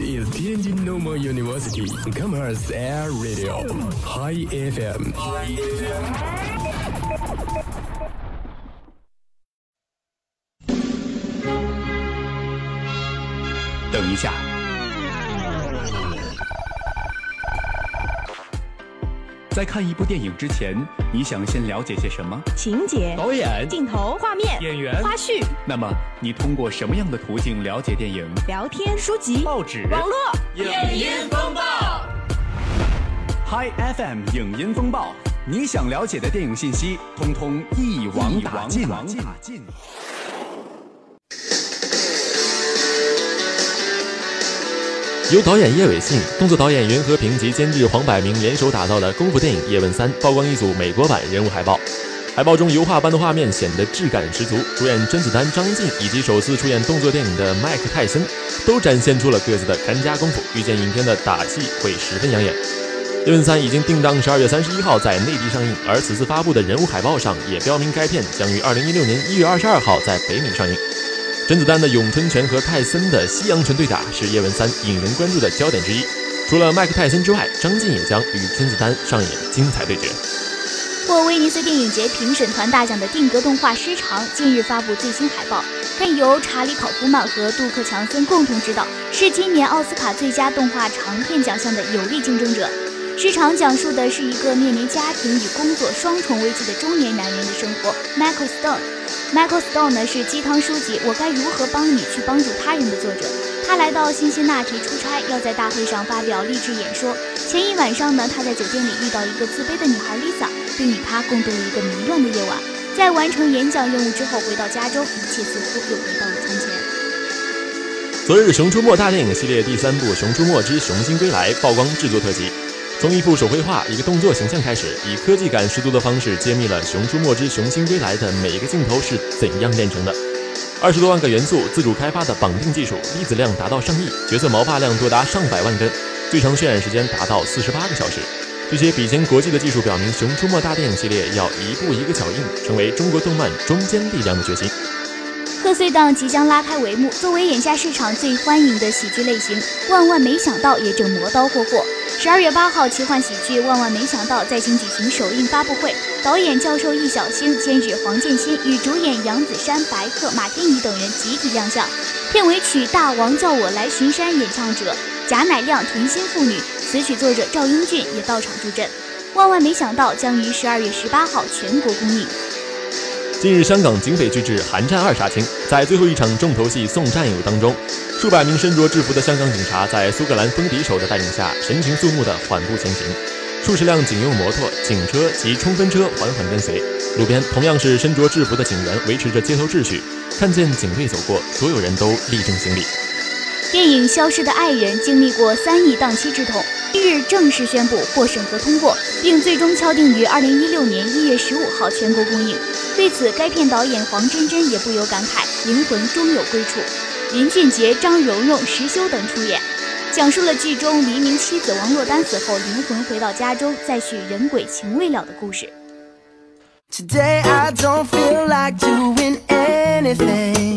is Tianjin Normal University Commerce Air Radio High FM。等一下，在看一部电影之前，你想先了解些什么？情节、导演、镜头、画面、演员、花絮、那么你通过什么样的途径了解电影？聊天、书籍、报纸、网络、影音风暴，Hi FM 影音风暴，你想了解的电影信息，通通一网打尽。由导演叶伟信、动作导演袁和平及监制黄百鸣联手打造的功夫电影《叶问三》曝光一组美国版人物海报。海报中油画般的画面显得质感十足，主演甄子丹、张晋以及首次出演动作电影的麦克泰森都展现出了各自的看家功夫，预见影片的打戏会十分养眼。《叶问三》已经定档十二月三十一号在内地上映，而此次发布的人物海报上也标明该片将于二零一六年一月二十二号在北美上映。甄子丹的咏春拳和泰森的西洋拳对打是《叶问三》引人关注的焦点之一。除了麦克泰森之外，张晋也将与甄子丹上演精彩对决。获威尼斯电影节评审团大奖的定格动画《失常》近日发布最新海报，看由查理·考夫曼和杜克·强森共同执导，是今年奥斯卡最佳动画长片奖项的有力竞争者。《失常》讲述的是一个面临家庭与工作双重危机的中年男人的生活。Michael Stone Michael Stone 呢是鸡汤书籍《我该如何帮你去帮助他人》的作者。他来到辛辛那提出差，要在大会上发表励志演说。前一晚上呢，他在酒店里遇到一个自卑的女孩 Lisa，并与她共度了一个迷乱的夜晚。在完成演讲任务之后，回到家中，一切似乎又回到了从前。昨日，《熊出没》大电影系列第三部《熊出没之熊心归来》曝光制作特辑。从一幅手绘画、一个动作形象开始，以科技感十足的方式揭秘了《熊出没之熊心归来》的每一个镜头是怎样炼成的。二十多万个元素，自主开发的绑定技术，粒子量达到上亿，角色毛发量多达上百万根，最长渲染时间达到四十八个小时。这些比肩国际的技术，表明《熊出没》大电影系列要一步一个脚印，成为中国动漫中坚力量的决心。贺岁档即将拉开帷幕，作为眼下市场最欢迎的喜剧类型，《万万没想到》也正磨刀霍霍。十二月八号，奇幻喜剧《万万没想到》在京举行首映发布会，导演教授易小星、监制黄建新与主演杨子姗、白客、马天宇等人集体亮相。片尾曲《大王叫我来巡山》演唱者贾乃亮、甜心父女，词曲作者赵英俊也到场助阵。《万万没想到》将于十二月十八号全国公映。近日，香港警匪巨制《寒战二》杀青，在最后一场重头戏送战友当中，数百名身着制服的香港警察在苏格兰风笛手的带领下，神情肃穆地缓步前行。数十辆警用摩托、警车及冲锋车缓缓跟随，路边同样是身着制服的警员维持着街头秩序。看见警队走过，所有人都立正行礼。电影《消失的爱人》经历过三亿档期之痛，今日正式宣布获审核通过，并最终敲定于二零一六年一月十五号全国公映。对此，该片导演黄真真也不由感慨：灵魂终有归处。林俊杰、张蓉蓉、石修等出演，讲述了剧中黎明妻子王珞丹死后，灵魂回到家中，再续人鬼情未了的故事。Today I don't feel like doing anything.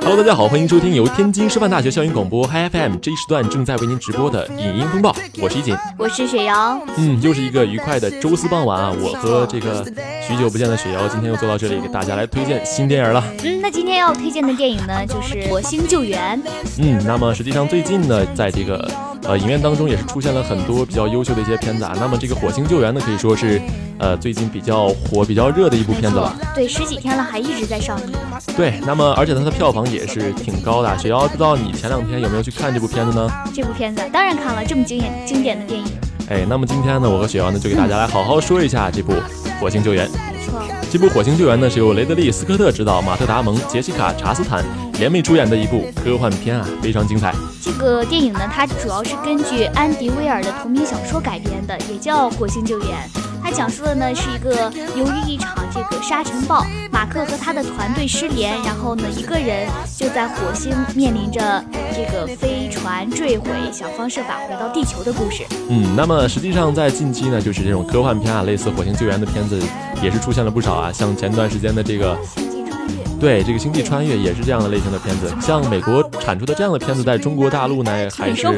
Hello，大家好，欢迎收听由天津师范大学校园广播 Hi FM 这一时段正在为您直播的影音风暴，我是一锦。我是雪瑶，嗯，又是一个愉快的周四傍晚啊！我和这个许久不见的雪瑶，今天又坐到这里，给大家来推荐新电影了。嗯，那今天要推荐的电影呢，就是《火星救援》。嗯，那么实际上最近呢，在这个呃影院当中也是出现了很多比较优秀的一些片子啊。那么这个《火星救援》呢，可以说是呃最近比较火、比较热的一部片子了。对，十几天了，还一直在上映。对，那么而且它的票房也是挺高的。雪瑶，不知道你前两天有没有去看这部片子呢？这部片子当然看了，这么经典经典的电影。哎，那么今天呢，我和雪瑶呢就给大家来好好说一下这部《火星救援》。没错，这部《火星救援》呢是由雷德利·斯科特执导，马特·达蒙、杰西卡·查斯坦联袂出演的一部科幻片啊，非常精彩。这个电影呢，它主要是根据安迪·威尔的同名小说改编的，也叫《火星救援》。它讲述的呢是一个由于一场这个沙尘暴，马克和他的团队失联，然后呢一个人就在火星面临着这个飞船坠毁，想方设法回到地球的故事。嗯，那么实际上在近期呢，就是这种科幻片啊，类似《火星救援》的片子也是出现了不少啊，像前段时间的这个。对，这个星际穿越也是这样的类型的片子。像美国产出的这样的片子，在中国大陆呢还是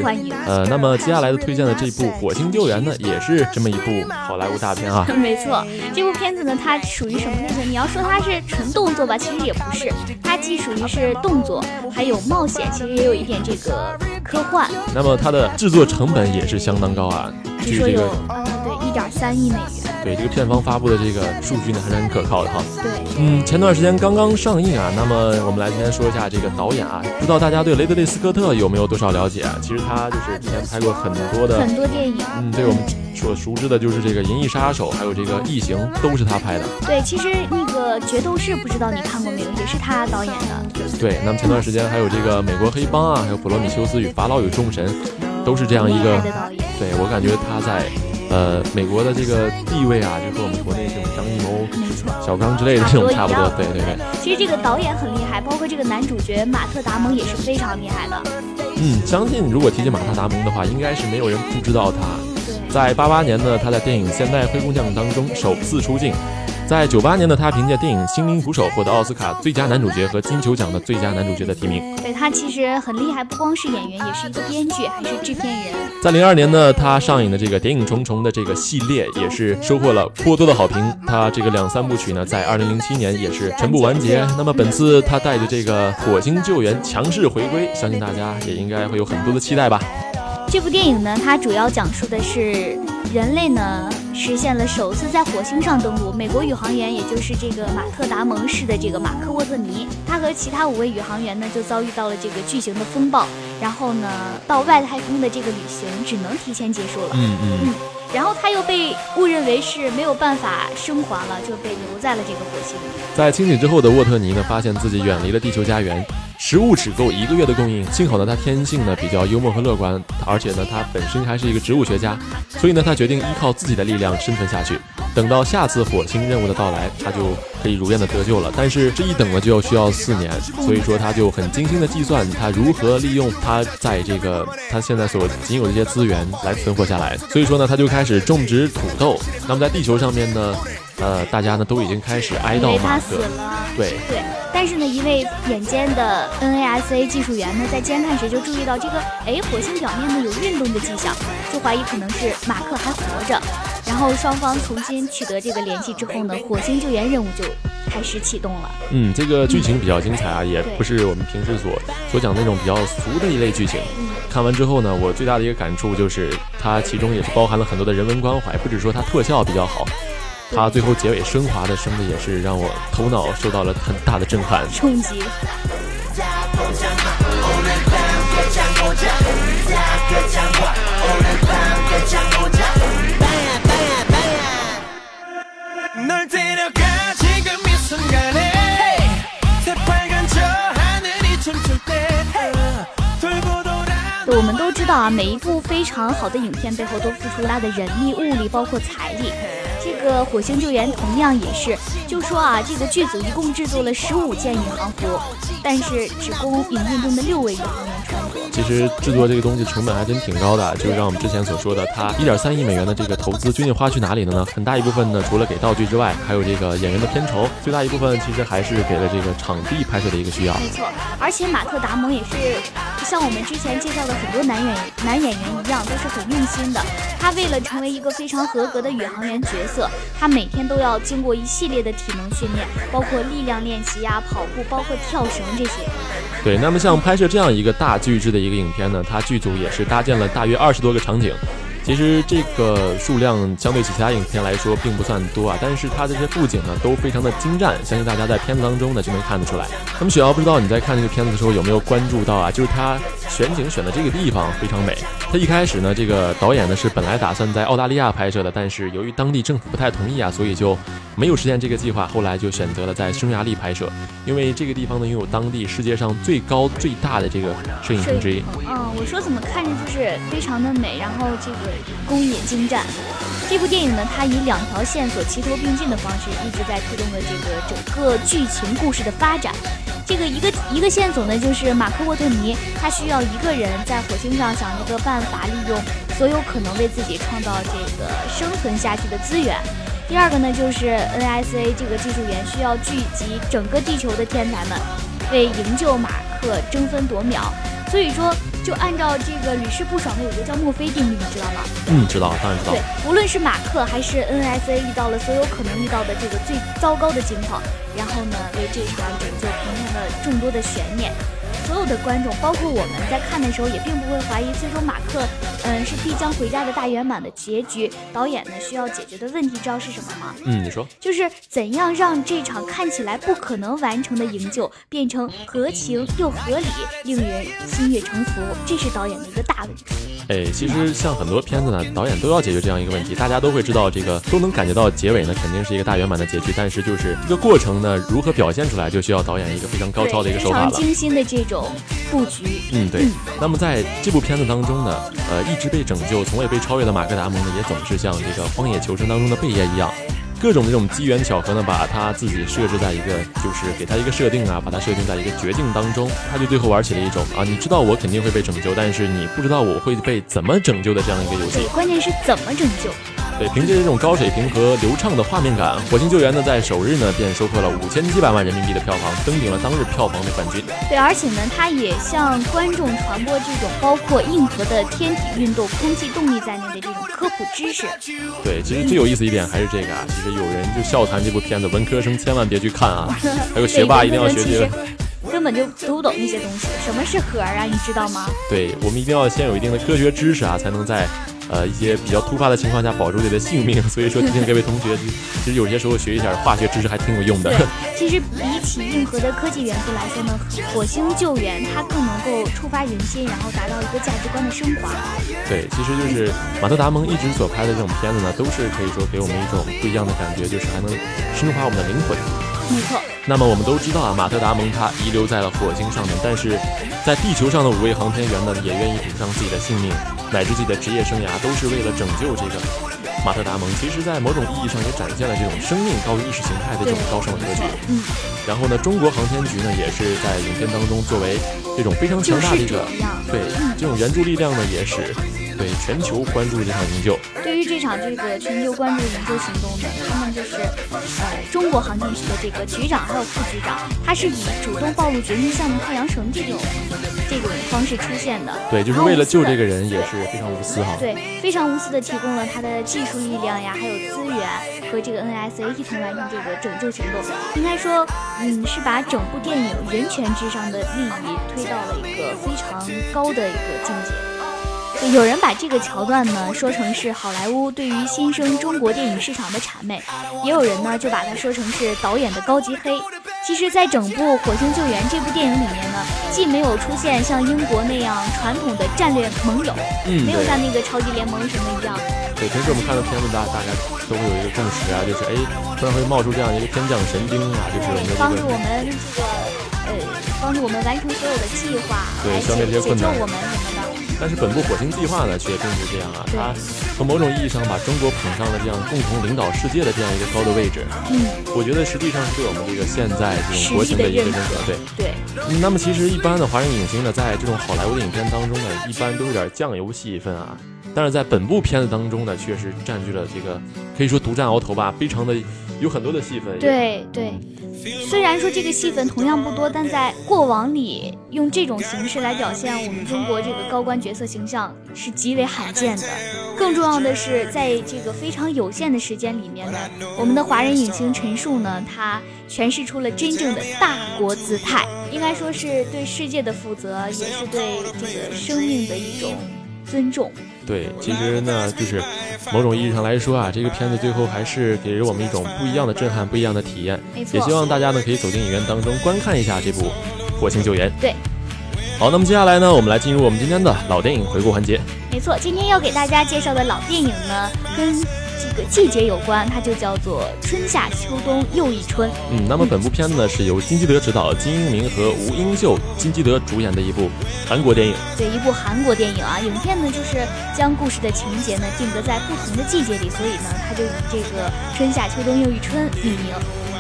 呃，那么接下来的推荐的这部《火星救援》呢，也是这么一部好莱坞大片啊。没错，这部片子呢，它属于什么类型？你要说它是纯动作吧，其实也不是，它既属于是动作，还有冒险，其实也有一点这个科幻。那么它的制作成本也是相当高啊，据这个，嗯，对，一点三亿美元。对这个片方发布的这个数据呢，还是很可靠的哈。对，嗯，前段时间刚刚上映啊。那么我们来今天说一下这个导演啊，不知道大家对雷德利·斯科特有没有多少了解啊？其实他就是之前拍过很多的很多电影。嗯，对我们所熟知的就是这个《银翼杀手》，还有这个《异形》，都是他拍的。对，其实那个《决斗士》不知道你看过没有，也是他导演的。对，那么前段时间还有这个《美国黑帮》啊，还有《普罗米修斯与法老与众神》，都是这样一个。对我感觉他在。呃，美国的这个地位啊，就和我们国内这种张艺谋、小刚之类的这种差不多。对对对。其实这个导演很厉害，包括这个男主角马特·达蒙也是非常厉害的。嗯，相信如果提起马特·达蒙的话，应该是没有人不知道他。在八八年呢，他在电影《现代灰姑娘》当中首次出镜。在九八年的他凭借电影《心灵捕手》获得奥斯卡最佳男主角和金球奖的最佳男主角的提名。对他其实很厉害，不光是演员，也是一个编剧，还是制片人。在零二年呢，他上映的这个《谍影重重》的这个系列也是收获了颇多的好评。他这个两三部曲呢，在二零零七年也是全部完结。那么本次他带着这个《火星救援》强势回归，相信大家也应该会有很多的期待吧。这部电影呢，它主要讲述的是人类呢实现了首次在火星上登陆。美国宇航员，也就是这个马特·达蒙市的这个马克·沃特尼，他和其他五位宇航员呢就遭遇到了这个巨型的风暴，然后呢到外太空的这个旅行只能提前结束了。嗯嗯。然后他又被误认为是没有办法生还了，就被留在了这个火星。在清醒之后的沃特尼呢，发现自己远离了地球家园。食物只够一个月的供应，幸好呢，他天性呢比较幽默和乐观，而且呢，他本身还是一个植物学家，所以呢，他决定依靠自己的力量生存下去。等到下次火星任务的到来，他就可以如愿的得救了。但是这一等呢，就要需要四年，所以说他就很精心的计算他如何利用他在这个他现在所仅有的这些资源来存活下来。所以说呢，他就开始种植土豆。那么在地球上面呢？呃，大家呢都已经开始哀悼马克，对对，但是呢，一位眼尖的 NASA 技术员呢，在监看时就注意到这个，哎，火星表面呢有运动的迹象，就怀疑可能是马克还活着。然后双方重新取得这个联系之后呢，火星救援任务就开始启动了。嗯，这个剧情比较精彩啊，也不是我们平时所所讲那种比较俗的一类剧情。看完之后呢，我最大的一个感触就是，它其中也是包含了很多的人文关怀，不止说它特效比较好。他最后结尾升华的声的也是让我头脑受到了很大的震撼冲击。我们都知道啊，每一部非常好的影片背后都付出了大的人力、物力，包括财力。这个火星救援同样也是，就说啊，这个剧组一共制作了十五件宇航服，但是只供影片中的六位宇航员。其实制作这个东西成本还真挺高的，就是像我们之前所说的，它一点三亿美元的这个投资究竟花去哪里了呢？很大一部分呢，除了给道具之外，还有这个演员的片酬，最大一部分其实还是给了这个场地拍摄的一个需要。没错，而且马特·达蒙也是像我们之前介绍的很多男演男演员一样，都是很用心的。他为了成为一个非常合格的宇航员角色，他每天都要经过一系列的体能训练，包括力量练习呀、跑步，包括跳绳这些。对，那么像拍摄这样一个大巨制的一个影片呢，它剧组也是搭建了大约二十多个场景。其实这个数量相对起其他影片来说并不算多啊，但是它这些布景呢都非常的精湛，相信大家在片子当中呢就能看得出来。那么雪瑶不知道你在看这个片子的时候有没有关注到啊？就是它选景选的这个地方非常美。他一开始呢，这个导演呢是本来打算在澳大利亚拍摄的，但是由于当地政府不太同意啊，所以就没有实现这个计划。后来就选择了在匈牙利拍摄，因为这个地方呢拥有当地世界上最高最大的这个摄影棚之一。嗯，我说怎么看着就是非常的美，然后这个。工艺精湛，这部电影呢，它以两条线索齐头并进的方式，一直在推动着这个整个剧情故事的发展。这个一个一个线索呢，就是马克沃特尼，他需要一个人在火星上想一个办法，利用所有可能为自己创造这个生存下去的资源。第二个呢，就是 NSA 这个技术员需要聚集整个地球的天才们，为营救马克争分夺秒。所以说，就按照这个屡试不爽的有一个叫墨菲定律，你知道吗？嗯，知道，当然知道。对，无论是马克还是 NSA 遇到了所有可能遇到的这个最糟糕的情况，然后呢，为这场拯救平添了众多的悬念。所有的观众，包括我们在看的时候，也并不会怀疑最终马克，嗯，是必将回家的大圆满的结局。导演呢，需要解决的问题，知道是什么吗？嗯，你说，就是怎样让这场看起来不可能完成的营救，变成合情又合理，令人心悦诚服。这是导演的一个大问题。哎，其实像很多片子呢，导演都要解决这样一个问题，大家都会知道这个，都能感觉到结尾呢肯定是一个大圆满的结局，但是就是这个过程呢，如何表现出来，就需要导演一个非常高超的一个手法了。非常精心的这种。布局，嗯，对。那么在这部片子当中呢，呃，一直被拯救、从未被超越的马克达蒙呢，也总是像这个《荒野求生》当中的贝爷一样，各种这种机缘巧合呢，把他自己设置在一个，就是给他一个设定啊，把他设定在一个绝境当中，他就最后玩起了一种啊，你知道我肯定会被拯救，但是你不知道我会被怎么拯救的这样一个游戏。关键是怎么拯救？对，凭借这种高水平和流畅的画面感，《火星救援》呢在首日呢便收获了五千七百万人民币的票房，登顶了当日票房的冠军。对，而且呢，它也向观众传播这种包括硬核的天体运动、空气动力在内的这种科普知识。对，其实最有意思一点还是这个啊，其实有人就笑谈这部片子，文科生千万别去看啊，还有学霸一定要学这个。根本就读不懂那些东西，什么是核啊？你知道吗？对，我们一定要先有一定的科学知识啊，才能在。呃，一些比较突发的情况下保住自己的性命，所以说提醒各位同学，其实有些时候学一下化学知识还挺有用的。其实比起硬核的科技元素来说呢，火星救援它更能够触发人心，然后达到一个价值观的升华。对，其实就是马特·达蒙一直所拍的这种片子呢，都是可以说给我们一种不一样的感觉，就是还能升华我们的灵魂。没错。那么我们都知道啊，马特·达蒙他遗留在了火星上面，但是在地球上的五位航天员呢，也愿意赌上自己的性命。乃至自己的职业生涯都是为了拯救这个马特达蒙。其实，在某种意义上也展现了这种生命高于意识形态的这种高尚的格局。嗯。然后呢，中国航天局呢，也是在影片当中作为这种非常强大的一个对这种援助力量呢，也使对全球关注这场营救。对于这场这个全球关注营救行动呢，就是呃中国航天局的这个局长还有副局长，他是以主动暴露绝密项目太阳神这种。这种方式出现的，对，就是为了救这个人，也是非常无私哈。对，非常无私的提供了他的技术力量呀，还有资源，和这个 NSA 一同完成这个拯救行动。应该说，嗯，是把整部电影人权至上的利益推到了一个非常高的一个境界。有人把这个桥段呢说成是好莱坞对于新生中国电影市场的谄媚，也有人呢就把它说成是导演的高级黑。其实，在整部《火星救援》这部电影里面呢，既没有出现像英国那样传统的战略盟友，嗯，没有像那个超级联盟什么一样。对，平时我们看的片子，大大家都会有一个共识啊，就是哎，突然会冒出这样一个天降神兵啊，就是我们帮助我们这个呃，帮助我们完成所有的计划，对，消灭这些困难，我们什么的。但是本部《火星计划》呢，却并不是这样啊，它从某种意义上把中国捧上了这样共同领导世界的这样一个高的位置。嗯，我觉得实际上是对我们这个现在这种国情的一个认可。对对。那么其实一般的华人影星呢，在这种好莱坞的影片当中呢，一般都有点酱油戏份啊。但是在本部片子当中呢，确实占据了这个可以说独占鳌头吧，非常的有很多的戏份。对对。虽然说这个戏份同样不多，但在过往里用这种形式来表现我们中国这个高官角色形象是极为罕见的。更重要的是，在这个非常有限的时间里面呢，我们的华人影星陈数呢，他诠释出了真正的大国姿态，应该说是对世界的负责，也是对这个生命的一种尊重。对，其实呢，就是某种意义上来说啊，这个片子最后还是给了我们一种不一样的震撼，不一样的体验。也希望大家呢可以走进影院当中观看一下这部《火星救援》。对，好，那么接下来呢，我们来进入我们今天的老电影回顾环节。没错，今天要给大家介绍的老电影呢，跟。这个季节有关，它就叫做春夏秋冬又一春。嗯，那么本部片子呢是由金基德执导，金英明和吴英秀、金基德主演的一部韩国电影。对，一部韩国电影啊，影片呢就是将故事的情节呢定格在不同的季节里，所以呢它就以这个春夏秋冬又一春命名。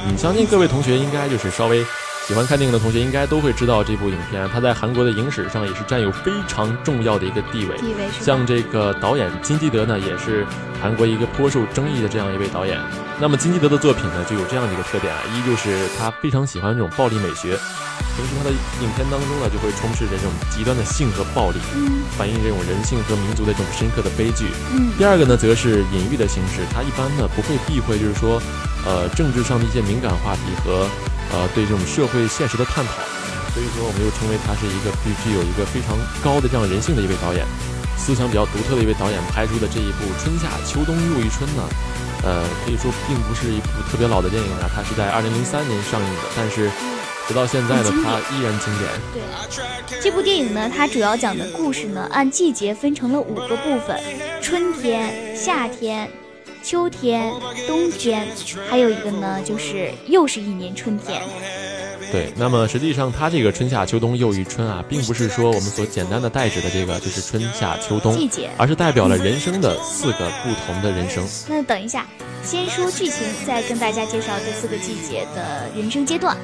嗯，相信各位同学应该就是稍微喜欢看电影的同学应该都会知道这部影片，它在韩国的影史上也是占有非常重要的一个地位。地位像这个导演金基德呢，也是韩国一个颇受争议的这样一位导演。那么金基德的作品呢，就有这样的一个特点啊，一就是他非常喜欢这种暴力美学，平时他的影片当中呢，就会充斥着这种极端的性和暴力，嗯反映这种人性和民族的这种深刻的悲剧。嗯第二个呢，则是隐喻的形式，它一般呢不会避讳，就是说，呃，政治上的一些敏感话题和呃对这种社会现实的探讨。所以说，我们又称为他是一个具具有一个非常高的这样人性的一位导演，思想比较独特的一位导演拍出的这一部《春夏秋冬又一春》呢，呃，可以说并不是一部特别老的电影啊，它是在二零零三年上映的，但是直到现在呢很经，典它依然经典。对，这部电影呢，它主要讲的故事呢，按季节分成了五个部分：春天、夏天、秋天、冬天，还有一个呢，就是又是一年春天。对，那么实际上它这个春夏秋冬又一春啊，并不是说我们所简单的代指的这个就是春夏秋冬季节而是代表了人生的四个不同的人生。那等一下，先说剧情，再跟大家介绍这四个季节的人生阶段。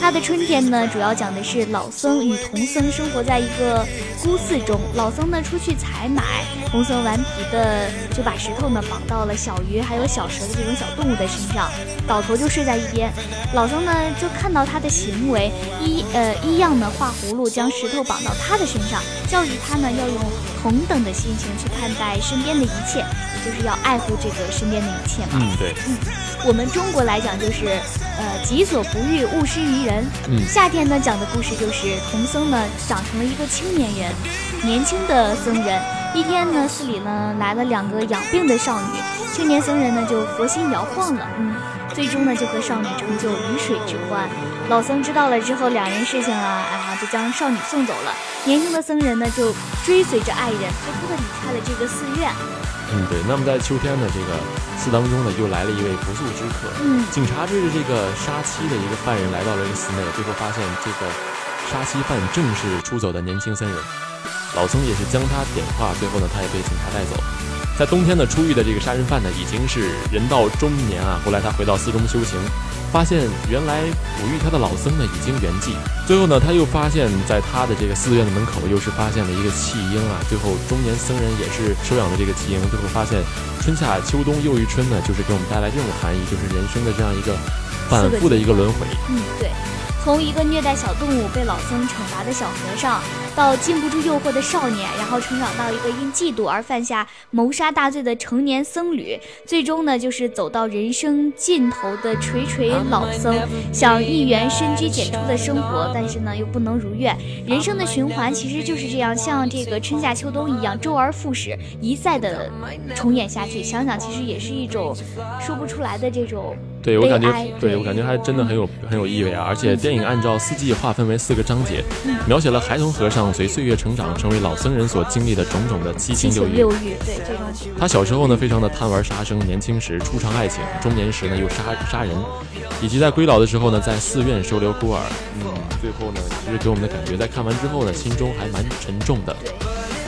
他的春天呢，主要讲的是老僧与童僧生活在一个孤寺中。老僧呢出去采买，童僧顽皮的就把石头呢绑到了小鱼还有小蛇的这种小动物的身上，倒头就睡在一边。老僧呢就看到他的行为，一呃一样呢画葫芦将石头绑到他的身上，教育他呢要用同等的心情去看待身边的一切，也就是要爱护这个身边的一切嘛。嗯，对，我们中国来讲就是，呃，己所不欲，勿施于人。嗯夏天呢讲的故事就是童僧呢长成了一个青年人，年轻的僧人。一天呢，寺里呢来了两个养病的少女，青年僧人呢就佛心摇晃了，嗯，最终呢就和少女成就鱼水之欢。老僧知道了之后，两人事情啊，啊就将少女送走了。年轻的僧人呢就追随着爱人，偷偷的离开了这个寺院。嗯对。那么在秋天的这个寺当中呢，又来了一位不速之客。嗯警察追着这个杀妻的一个犯人来到了这个寺内，最后发现这个杀妻犯正是出走的年轻僧人。老僧也是将他点化，最后呢，他也被警察带走。在冬天呢，出狱的这个杀人犯呢，已经是人到中年啊。后来他回到寺中修行，发现原来哺育他的老僧呢已经圆寂。最后呢，他又发现，在他的这个寺院的门口，又是发现了一个弃婴啊。最后，中年僧人也是收养了这个弃婴。最后发现，春夏秋冬又一春呢，就是给我们带来这种含义，就是人生的这样一个反复的一个轮回。嗯，对，从一个虐待小动物被老僧惩罚的小和尚，到禁不住诱惑的少年，然后成长到一个因嫉妒而犯下谋杀大罪的成年僧侣，最终呢，就是走到人生尽头的垂垂老僧，想一圆深居简出的生活，但是呢又不能如愿。人生的循环其实就是这样，像这个春夏秋冬一样，周而复始，一再的重演下去。想想其实也是一种说不出来的这种对我感觉，对对我感觉还真的很有很有意味啊！而且电影按照四季划分为四个章节，描写了孩童和尚随岁月成长，成为老僧人所经历的种种的七七情六欲。六欲，对这种他小时候呢，非常的贪玩杀生；年轻时初尝爱情，中年时呢又杀杀人，以及在归老的时候呢，在寺院收留孤儿。嗯，最后呢，其实给我们的感觉，在看完之后呢，心中还蛮沉重的。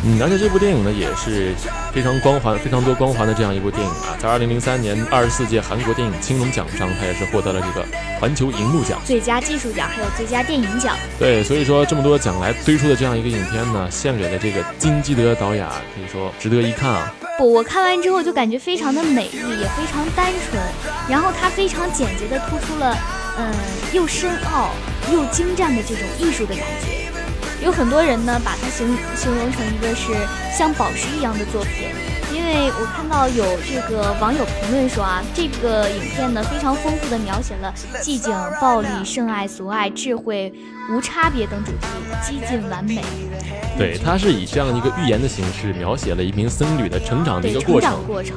嗯，而且这部电影呢，也是非常光环、非常多光环的这样一部电影啊。在二零零三年二十四届韩国电影青龙奖上，它也是获得了这个环球银幕奖。最佳技术奖，还有最佳电影奖。对，所以说这么多奖来推出的这样一个影片呢，献给了这个金基德导演，可以说值得一看啊。不，我看完之后就感觉非常的美丽，也非常单纯，然后它非常简洁的突出了，嗯，又深奥又精湛的这种艺术的感觉。有很多人呢把它形形容成一个是像宝石一样的作品，因为我看到有这个网友评论说啊，这个影片呢非常丰富的描写了寂静、暴力、圣爱、俗爱、智慧、无差别等主题，几近完美。对，它是以这样一个寓言的形式，描写了一名僧侣的成长的一个过程。过程，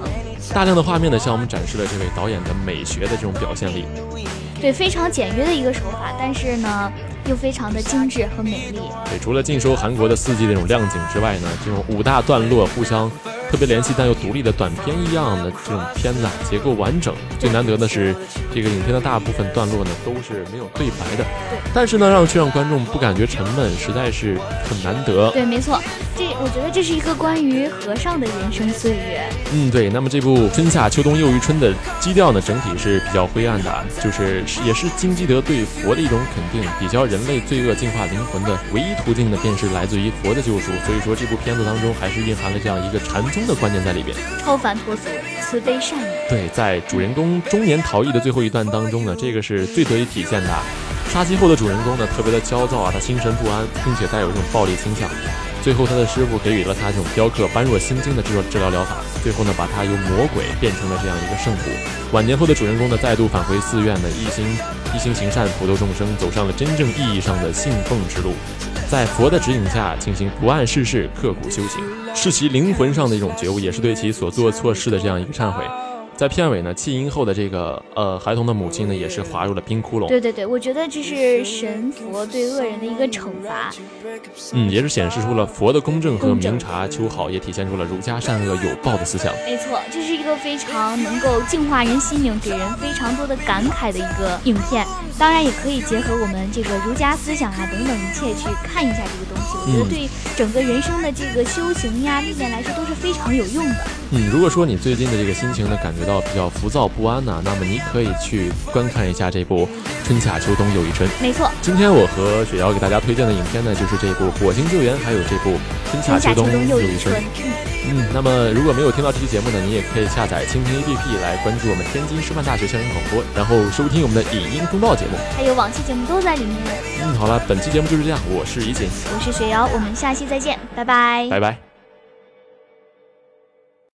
大量的画面呢，向我们展示了这位导演的美学的这种表现力。对非常简约的一个手法，但是呢又非常的精致和美丽。对，除了尽收韩国的四季那种亮景之外呢，这种五大段落互相特别联系但又独立的短片一样的这种片子啊，结构完整。最难得的是，这个影片的大部分段落呢都是没有对白的，但是呢，让却让观众不感觉沉闷，实在是很难得。对，没错，这我觉得这是一个关于和尚的人生岁月。嗯，对。那么这部春夏秋冬又一春的基调呢，整体是比较灰暗的，就是也是金基德对佛的一种肯定，比较人类罪恶净化灵魂的唯一途径呢，便是来自于佛的救赎。所以说这部片子当中还是蕴含了这样一个禅宗的观念在里边，超凡脱俗，慈悲善意。对，在主人公中年逃逸的最后一段当中呢，这个是最得以体现的。杀妻后的主人公呢，特别的焦躁啊，他心神不安，并且带有这种暴力倾向。最后，他的师傅给予了他这种雕刻般若心经的这种治疗疗法，最后呢，把他由魔鬼变成了这样一个圣徒。晚年后的主人公呢，再度返回寺院呢，一心一心行善，普度众生，走上了真正意义上的信奉之路，在佛的指引下进行不谙世事，刻苦修行，是其灵魂上的一种觉悟，也是对其所做错事的这样一个忏悔。在片尾呢，弃婴后的这个呃孩童的母亲呢，也是滑入了冰窟窿。对对对，我觉得这是神佛对恶人的一个惩罚。嗯，也是显示出了佛的公正和明察秋毫，也体现出了儒家善恶有报的思想。没错，这是一个非常能够净化人心灵、给人非常多的感慨的一个影片。当然，也可以结合我们这个儒家思想啊等等一切去看一下这个东西。我觉得对整个人生的这个修行呀、历练来说都是非常有用的。嗯，如果说你最近的这个心情的，感觉到比较浮躁不安呢，那么你可以去观看一下这部《春夏秋冬又一春》。没错，今天我和雪瑶给大家推荐的影片呢，就是这部《火星救援》，还有这部《春夏秋冬又一春》。嗯，那么如果没有听到这期节目呢，你也可以下载蜻蜓 APP 来关注我们天津师范大学校园广播，然后收听我们的影音风暴节目，还有往期节目都在里面。嗯，好了，本期节目就是这样，我是怡锦，我是雪瑶，我们下期再见，拜拜，拜拜。